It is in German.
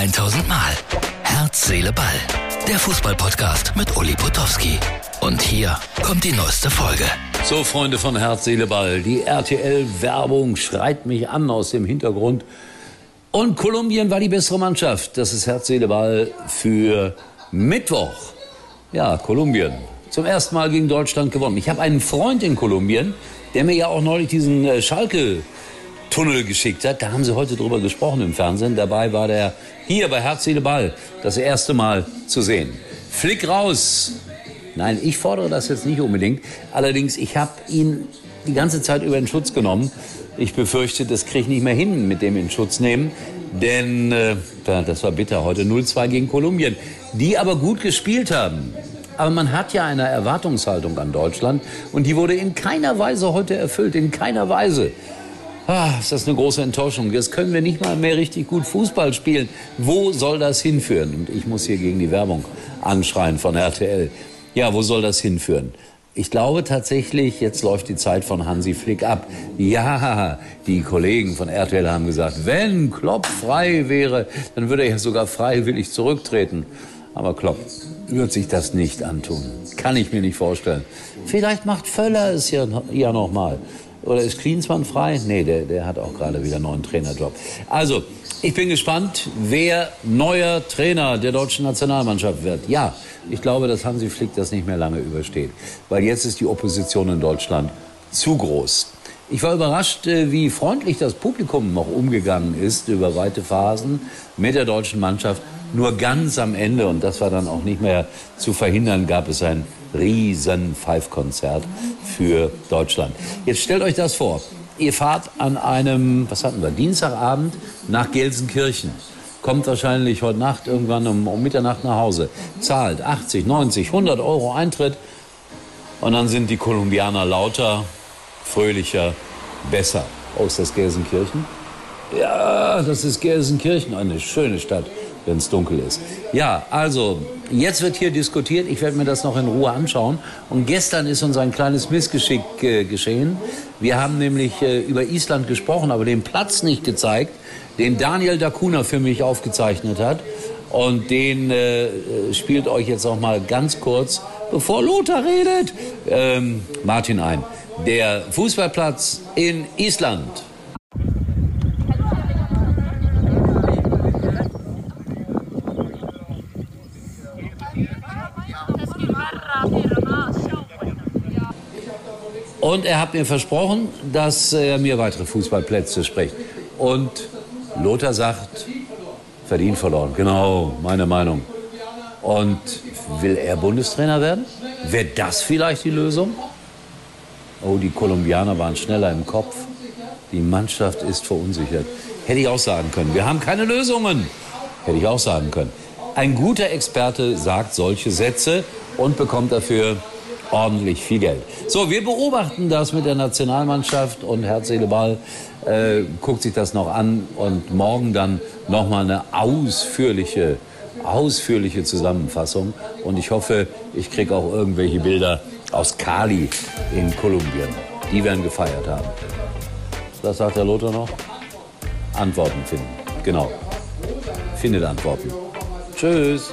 1000 Mal. Herz, Seele, Ball. Der Fußballpodcast mit Uli Potowski. Und hier kommt die neueste Folge. So, Freunde von Herz, Seele, Ball. Die RTL-Werbung schreit mich an aus dem Hintergrund. Und Kolumbien war die bessere Mannschaft. Das ist Herz, Seele, Ball für Mittwoch. Ja, Kolumbien. Zum ersten Mal gegen Deutschland gewonnen. Ich habe einen Freund in Kolumbien, der mir ja auch neulich diesen äh, Schalke Tunnel geschickt hat. Da haben sie heute drüber gesprochen im Fernsehen. Dabei war der hier bei Herz, Seele, Ball das erste Mal zu sehen. Flick raus. Nein, ich fordere das jetzt nicht unbedingt. Allerdings, ich habe ihn die ganze Zeit über den Schutz genommen. Ich befürchte, das kriege ich nicht mehr hin mit dem in Schutz nehmen. Denn äh, das war bitter heute 0-2 gegen Kolumbien, die aber gut gespielt haben. Aber man hat ja eine Erwartungshaltung an Deutschland und die wurde in keiner Weise heute erfüllt, in keiner Weise. Ah, ist das eine große Enttäuschung. Jetzt können wir nicht mal mehr richtig gut Fußball spielen. Wo soll das hinführen? Und ich muss hier gegen die Werbung anschreien von RTL. Ja, wo soll das hinführen? Ich glaube tatsächlich, jetzt läuft die Zeit von Hansi Flick ab. Ja, die Kollegen von RTL haben gesagt, wenn Klopp frei wäre, dann würde er sogar freiwillig zurücktreten. Aber Klopp wird sich das nicht antun. Kann ich mir nicht vorstellen. Vielleicht macht Völler es ja, ja noch mal. Oder ist Klinsmann frei? Nee, der, der hat auch gerade wieder einen neuen Trainerjob. Also, ich bin gespannt, wer neuer Trainer der deutschen Nationalmannschaft wird. Ja, ich glaube, dass Hansi Flick das nicht mehr lange übersteht. Weil jetzt ist die Opposition in Deutschland zu groß. Ich war überrascht, äh, wie freundlich das Publikum noch umgegangen ist über weite Phasen mit der deutschen Mannschaft. Nur ganz am Ende, und das war dann auch nicht mehr zu verhindern, gab es ein riesen Five-Konzert für Deutschland. Jetzt stellt euch das vor. Ihr fahrt an einem, was hatten wir, Dienstagabend nach Gelsenkirchen. Kommt wahrscheinlich heute Nacht irgendwann um, um Mitternacht nach Hause. Zahlt 80, 90, 100 Euro Eintritt. Und dann sind die Kolumbianer lauter, fröhlicher, besser. Oh, ist das Gelsenkirchen? Ja, das ist Gelsenkirchen, eine schöne Stadt wenn es dunkel ist. Ja, also jetzt wird hier diskutiert. Ich werde mir das noch in Ruhe anschauen. Und gestern ist uns ein kleines Missgeschick äh, geschehen. Wir haben nämlich äh, über Island gesprochen, aber den Platz nicht gezeigt, den Daniel Dacuna für mich aufgezeichnet hat. Und den äh, spielt euch jetzt auch mal ganz kurz, bevor Lothar redet, ähm, Martin ein. Der Fußballplatz in Island. Und er hat mir versprochen, dass er mir weitere Fußballplätze spricht. Und Lothar sagt, verdient verloren. Genau, meine Meinung. Und will er Bundestrainer werden? Wäre das vielleicht die Lösung? Oh, die Kolumbianer waren schneller im Kopf. Die Mannschaft ist verunsichert. Hätte ich auch sagen können. Wir haben keine Lösungen. Hätte ich auch sagen können. Ein guter Experte sagt solche Sätze und bekommt dafür ordentlich viel Geld. So, wir beobachten das mit der Nationalmannschaft und Herz, Seele, Ball äh, guckt sich das noch an und morgen dann nochmal eine ausführliche, ausführliche Zusammenfassung. Und ich hoffe, ich kriege auch irgendwelche Bilder aus Cali in Kolumbien. Die werden gefeiert haben. Was sagt der Lothar noch? Antworten finden. Genau. Findet Antworten. Tschüss.